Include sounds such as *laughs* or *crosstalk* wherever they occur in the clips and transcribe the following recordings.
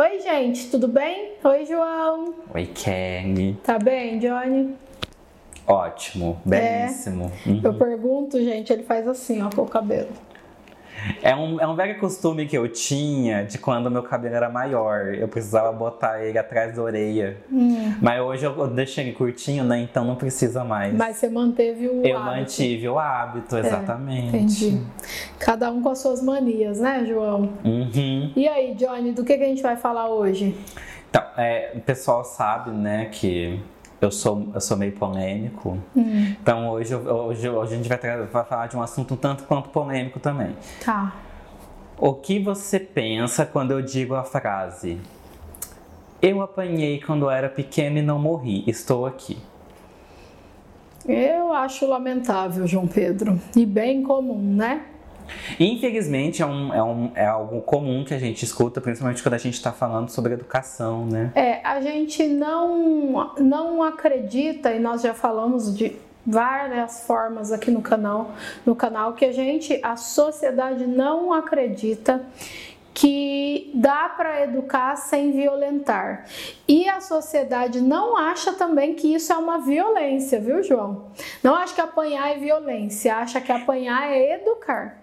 Oi, gente, tudo bem? Oi, João. Oi, Kelly. Tá bem, Johnny? Ótimo, belíssimo. Uhum. Eu pergunto, gente, ele faz assim, ó, com o cabelo. É um, é um velho costume que eu tinha de quando meu cabelo era maior. Eu precisava botar ele atrás da orelha. Hum. Mas hoje eu deixei ele curtinho, né? Então não precisa mais. Mas você manteve o eu hábito. mantive o hábito, exatamente. Entendi. Cada um com as suas manias, né, João? Uhum. E aí, Johnny, do que, que a gente vai falar hoje? Então, é, o pessoal sabe, né, que eu sou, eu sou meio polêmico. Hum. Então hoje, hoje, hoje a gente vai, vai falar de um assunto um tanto quanto polêmico também. Tá. O que você pensa quando eu digo a frase Eu apanhei quando eu era pequeno e não morri, estou aqui. Eu acho lamentável, João Pedro. E bem comum, né? Infelizmente é, um, é, um, é algo comum que a gente escuta, principalmente quando a gente está falando sobre educação, né? É, a gente não, não acredita, e nós já falamos de várias formas aqui no canal, no canal, que a gente, a sociedade não acredita que dá para educar sem violentar. E a sociedade não acha também que isso é uma violência, viu, João? Não acha que apanhar é violência, acha que apanhar é educar.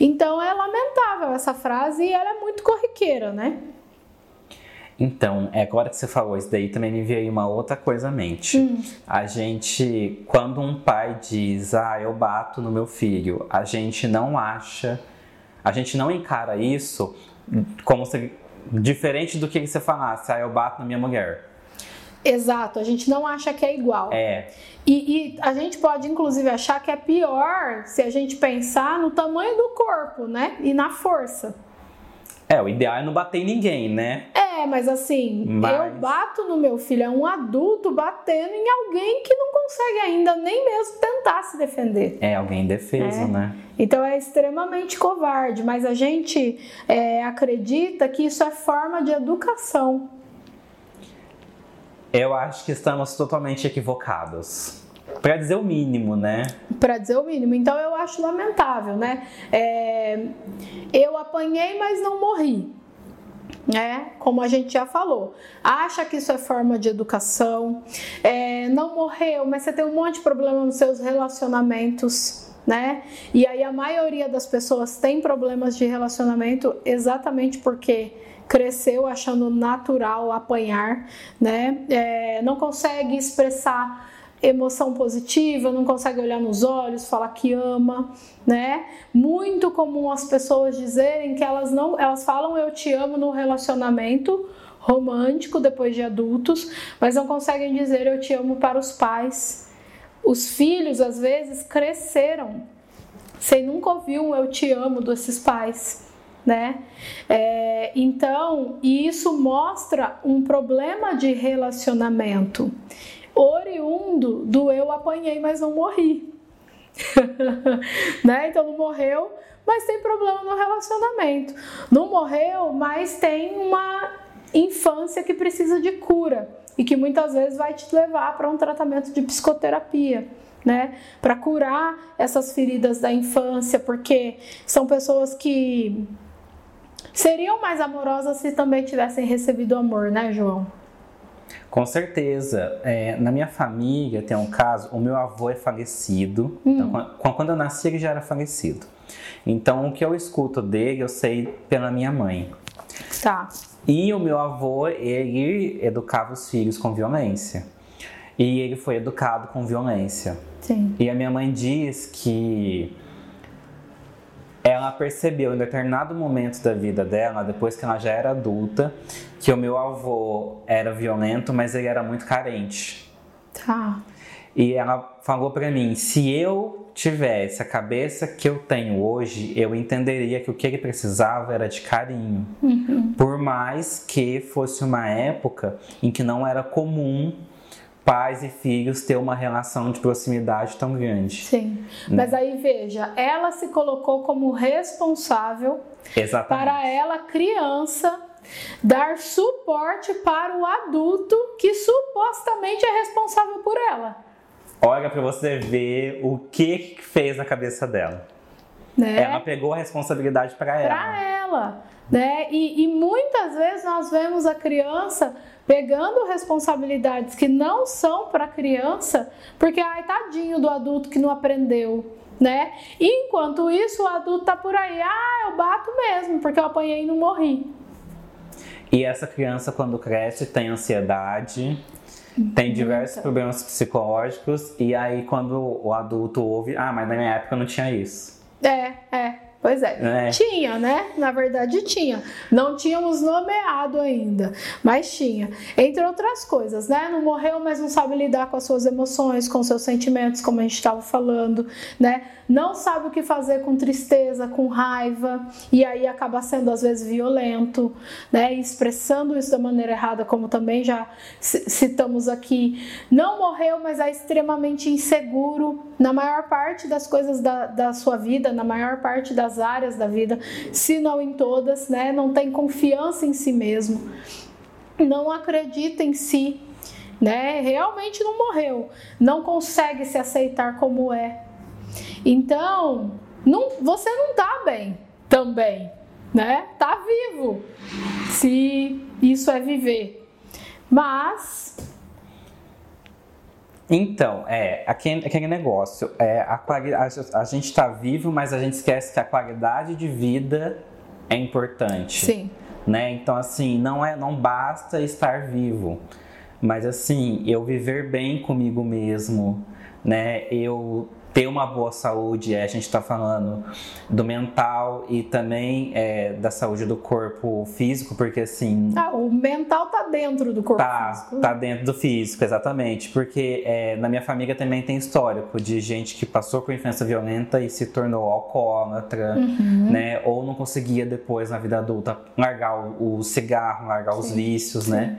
Então é lamentável essa frase e ela é muito corriqueira, né? Então, é agora que você falou isso daí, também me veio uma outra coisa à mente. Hum. A gente, quando um pai diz, ah, eu bato no meu filho, a gente não acha, a gente não encara isso como se, diferente do que você falasse, ah, eu bato na minha mulher. Exato, a gente não acha que é igual. É, E, e a gente pode, inclusive, achar que é pior se a gente pensar no tamanho do corpo, né? E na força. é, o ideal é não bater em ninguém, né? É, mas assim, Mas- eu bato no meu filho, é um adulto batendo em alguém que não consegue ainda nem mesmo tentar se defender. É alguém indefeso, É. né? Então é extremamente covarde, mas a gente é, acredita que isso é forma de educação. Eu acho que estamos totalmente equivocados. Pra dizer o mínimo, né? Pra dizer o mínimo. Então eu acho lamentável, né? É, eu apanhei, mas não morri. né? Como a gente já falou, acha que isso é forma de educação, é, não morreu, mas você tem um monte de problema nos seus relacionamentos, né? E aí a maioria das pessoas tem problemas de relacionamento exatamente porque cresceu achando natural apanhar, né? É, não consegue expressar emoção positiva, não consegue olhar nos olhos, falar que ama, né? Muito comum as pessoas dizerem que elas não, elas falam eu te amo no relacionamento romântico depois de adultos, mas não conseguem dizer eu te amo para os pais. Os filhos às vezes cresceram sem nunca ouvir um eu te amo desses pais. Né? É, então, isso mostra um problema de relacionamento oriundo do eu apanhei, mas não morri. *laughs* né? Então não morreu, mas tem problema no relacionamento. Não morreu, mas tem uma infância que precisa de cura e que muitas vezes vai te levar para um tratamento de psicoterapia. Né, para curar essas feridas da infância, porque são pessoas que seriam mais amorosas se também tivessem recebido amor, né, João? Com certeza. É, na minha família tem um caso, o meu avô é falecido. Então, quan- quando eu nasci, ele já era falecido. Então, o que eu escuto dele, eu sei pela minha mãe. Tá. E o meu avô, ele educava os filhos com violência. E ele foi educado com violência. Sim. E a minha mãe diz que ela percebeu em determinado momento da vida dela, depois que ela já era adulta, que o meu avô era violento, mas ele era muito carente. Tá. E ela falou pra mim: se eu tivesse a cabeça que eu tenho hoje, eu entenderia que o que ele precisava era de carinho. Por mais que fosse uma época em que não era comum pais e filhos ter uma relação de proximidade tão grande. Sim. Mas aí veja, ela se colocou como responsável Exatamente. para ela, criança, dar suporte para o adulto que supostamente é responsável por ela. Olha pra você ver o que fez na cabeça dela. Né? Ela pegou a responsabilidade pra ela. Para ela. Né? E, e muitas vezes nós vemos a criança pegando responsabilidades que não são para a criança, porque ai tadinho do adulto que não aprendeu, né? E enquanto isso o adulto tá por aí, ah, eu bato mesmo, porque eu apanhei e não morri. E essa criança quando cresce tem ansiedade, tem diversos problemas psicológicos e aí quando o adulto ouve, ah, mas na minha época não tinha isso. É, é. Pois é. é. Tinha, né? Na verdade tinha. Não tínhamos nomeado ainda, mas tinha. Entre outras coisas, né? Não morreu, mas não sabe lidar com as suas emoções, com seus sentimentos, como a gente estava falando, né? Não sabe o que fazer com tristeza, com raiva, e aí acaba sendo às vezes violento, né? E expressando isso da maneira errada, como também já citamos aqui. Não morreu, mas é extremamente inseguro na maior parte das coisas da, da sua vida, na maior parte das áreas da vida, se não em todas, né? Não tem confiança em si mesmo, não acredita em si, né? Realmente não morreu, não consegue se aceitar como é. Então, não, você não tá bem também, né? Tá vivo, se isso é viver. Mas então, é, aquele, aquele negócio, é, a, a, a gente está vivo, mas a gente esquece que a qualidade de vida é importante. Sim. Né? Então, assim, não, é, não basta estar vivo, mas assim, eu viver bem comigo mesmo, né? Eu ter uma boa saúde, é, a gente está falando do mental e também é, da saúde do corpo físico, porque assim. Ah, o mental tá dentro do corpo tá, físico. Tá dentro do físico, exatamente. Porque é, na minha família também tem histórico de gente que passou por infância violenta e se tornou alcoólatra, uhum. né? Ou não conseguia depois na vida adulta largar o, o cigarro, largar sim, os vícios, né? né?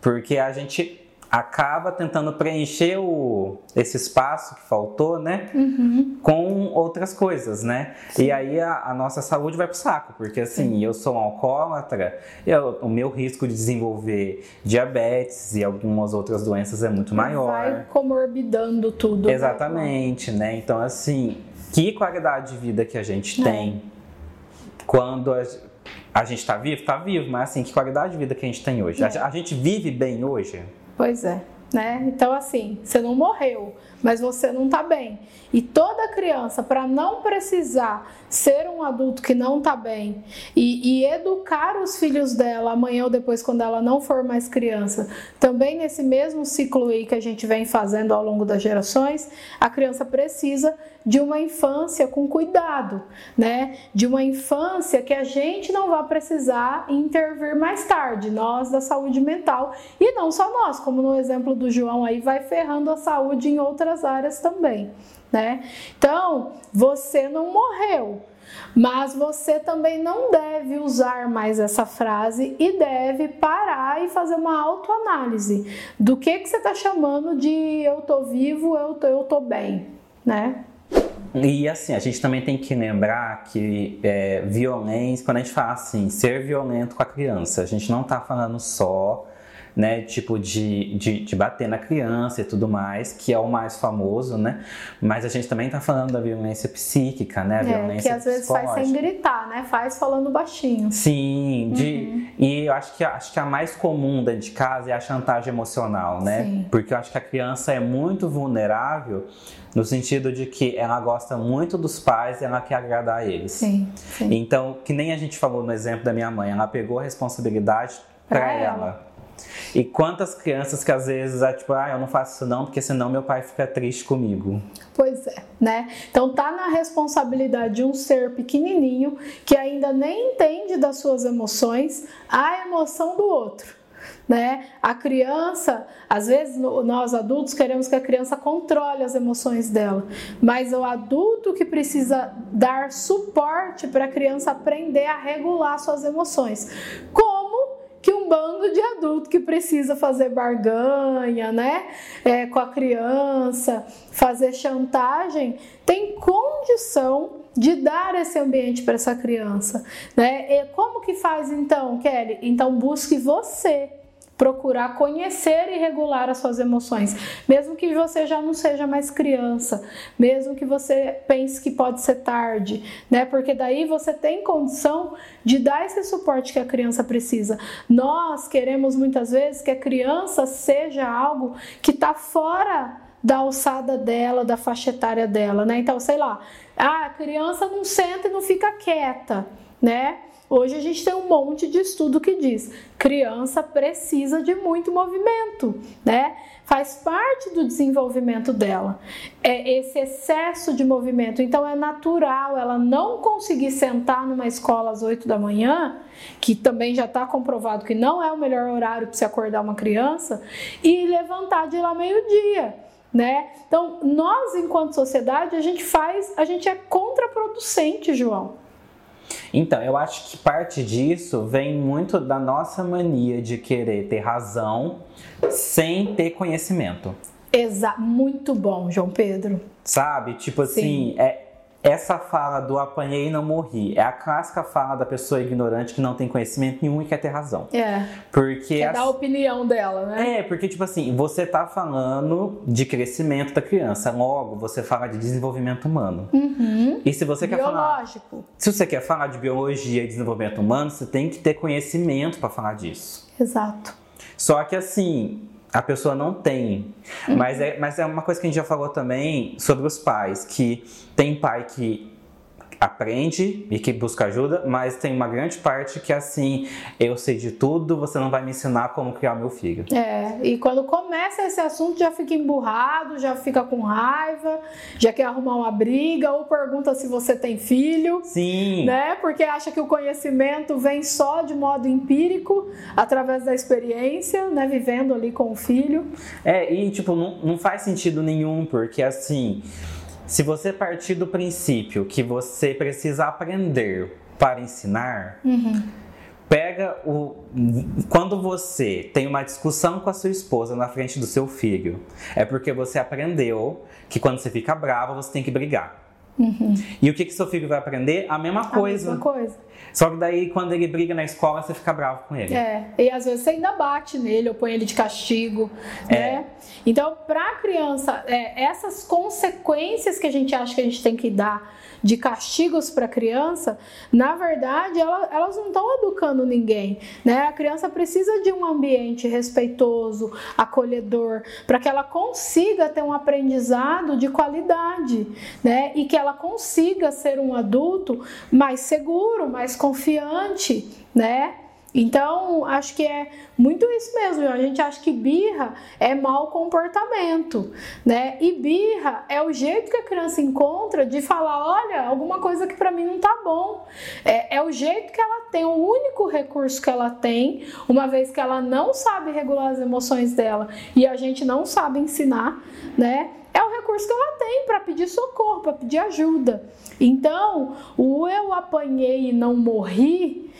Porque a gente acaba tentando preencher o, esse espaço que faltou, né? Uhum. Com outras coisas, né? Sim. E aí a, a, nossa saúde vai pro saco, porque assim, Sim. eu sou um alcoólatra, eu, o meu risco de desenvolver diabetes e algumas outras doenças é muito maior. Vai comorbidando tudo. Né? Exatamente, né? né? Então, assim, que qualidade de vida que a gente é. tem quando a, a gente está vivo? Está vivo, mas assim, que qualidade de vida que a gente tem hoje? É. A, a gente vive bem hoje? Pois é. Né? Então, assim, você não morreu, mas você não está bem. E toda criança, para não precisar ser um adulto que não está bem e, e, educar os filhos dela amanhã ou depois, quando ela não for mais criança, também nesse mesmo ciclo aí que a gente vem fazendo ao longo das gerações, a criança precisa de uma infância com cuidado, né? De uma infância que a gente não vai precisar intervir mais tarde, nós da saúde mental e não só nós, como no exemplo do João aí vai ferrando a saúde em outras áreas também né? Então, você não morreu, mas você também não deve usar mais essa frase e deve parar e fazer uma autoanálise do que, que você está chamando de eu tô vivo, eu tô, eu tô bem, né? E assim, a gente também tem que lembrar que é, violência, quando a gente fala assim, ser violento com a criança, a gente não está falando só né? Tipo de, de, de, bater na criança e tudo mais, que é o mais famoso, né? Mas a gente também está falando da violência psíquica, né? A é, violência que às vezes faz sem gritar, né? Faz falando baixinho. Sim, de, uhum. e eu acho que, acho que a mais comum dentro de casa é a chantagem emocional, né? Sim. Porque eu acho que a criança é muito vulnerável no sentido de que ela gosta muito dos pais e ela quer agradar a eles. Sim, sim. Então, que nem a gente falou no exemplo da minha mãe, ela pegou a responsabilidade para ela. ela. E quantas crianças que às vezes é tipo, ah, eu não faço isso não, porque senão meu pai fica triste comigo. Pois é, né? Então tá na responsabilidade de um ser pequenininho que ainda nem entende das suas emoções, a emoção do outro. Né? A criança, às vezes nós adultos queremos que a criança controle as emoções dela, mas o adulto que precisa dar suporte para a criança aprender a regular suas emoções. Bando de adulto que precisa fazer barganha, né, é, com a criança, fazer chantagem, tem condição de dar esse ambiente para essa criança, né? E como que faz então, Kelly? Então busque você procurar conhecer e regular as suas emoções, mesmo que você já não seja mais criança, mesmo que você pense que pode ser tarde, né? Porque daí você tem condição de dar esse suporte que a criança precisa. Nós queremos muitas vezes que a criança seja algo que está fora da alçada dela, da faixa etária dela, né? Então, sei lá, a criança não senta e não fica quieta, né? Hoje a gente tem um monte de estudo que diz criança precisa de muito movimento, né? Faz parte do desenvolvimento dela. É esse excesso de movimento. Então é natural ela não conseguir sentar numa escola às 8 da manhã, que também já está comprovado que não é o melhor horário para se acordar uma criança, e levantar de lá meio-dia. Né? Então, nós, enquanto sociedade, a gente faz, a gente é contraproducente, João. Então, eu acho que parte disso vem muito da nossa mania de querer ter razão sem ter conhecimento. Exato, muito bom, João Pedro. Sabe? Tipo assim, Sim. é, essa fala do apanhei e não morri é a clássica fala da pessoa ignorante que não tem conhecimento nenhum e quer ter razão. É. Porque quer dar a opinião dela, né? É, porque tipo assim, você tá falando de crescimento da criança, logo você fala de desenvolvimento humano. Uhum. E se você quer falar, se você quer falar de biologia e desenvolvimento humano, você tem que ter conhecimento para falar disso. Exato. Só que assim, a pessoa não tem. Mas, é, mas é uma coisa que a gente já falou também sobre os pais, que tem pai que aprende e que busca ajuda, mas tem uma grande parte que é assim, eu sei de tudo, você não vai me ensinar como criar meu filho. É, e quando começa esse assunto já fica emburrado, já fica com raiva, já quer arrumar uma briga ou pergunta se você tem filho. Sim. Né? Porque acha que o conhecimento vem só de modo empírico, através da experiência, né, vivendo ali com o filho. É, e tipo, não, não faz sentido nenhum, porque assim, se você partir do princípio que você precisa aprender para ensinar, uhum. pega o. Quando você tem uma discussão com a sua esposa na frente do seu filho, é porque você aprendeu que quando você fica brava, você tem que brigar. Uhum. E o que, que seu filho vai aprender? A mesma coisa. A mesma coisa. Só que daí, quando ele briga na escola, você fica bravo com ele. É, e às vezes você ainda bate nele ou põe ele de castigo, é. né? Então, para a criança, é, essas consequências que a gente acha que a gente tem que dar de castigos para a criança, na verdade, ela, elas não estão educando ninguém, né? A criança precisa de um ambiente respeitoso, acolhedor, para que ela consiga ter um aprendizado de qualidade, né? E que ela consiga ser um adulto mais seguro, mais confiante, né? Então, acho que é muito isso mesmo. A gente acha que birra é mau comportamento, né? E birra é o jeito que a criança encontra de falar: olha, alguma coisa que para mim não tá bom. É, é, o jeito que ela tem, o único recurso que ela tem, uma vez que ela não sabe regular as emoções dela e a gente não sabe ensinar, né? É o recurso que ela tem para pedir socorro, para pedir ajuda. Então, o eu apanhei e não morri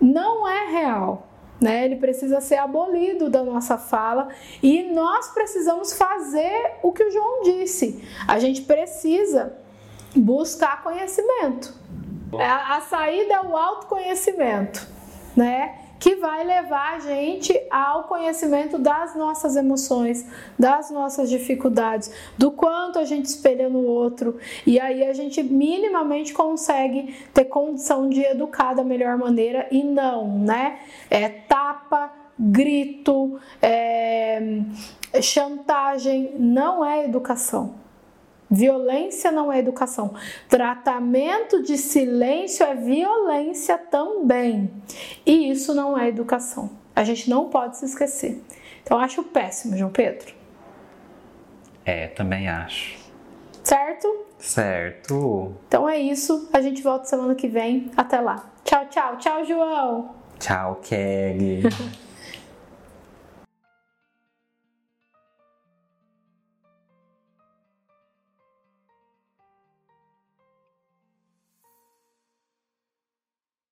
não é real. Né? Ele precisa ser abolido da nossa fala e nós precisamos fazer o que o João disse. A gente precisa buscar conhecimento. A, a saída é o autoconhecimento, né? Que vai levar a gente ao conhecimento das nossas emoções, das nossas dificuldades, do quanto a gente espelha no outro, e aí a gente minimamente consegue ter condição de educar da melhor maneira e não, né? É tapa, grito, é, chantagem, não é educação. Violência não é educação. Tratamento de silêncio é violência também. E isso não é educação. A gente não pode se esquecer. Então, acho péssimo, João Pedro. É, também acho. Certo? Certo. Então é isso. A gente volta semana que vem. Até lá. Tchau, tchau. Tchau, João. Tchau, Kelly. *laughs*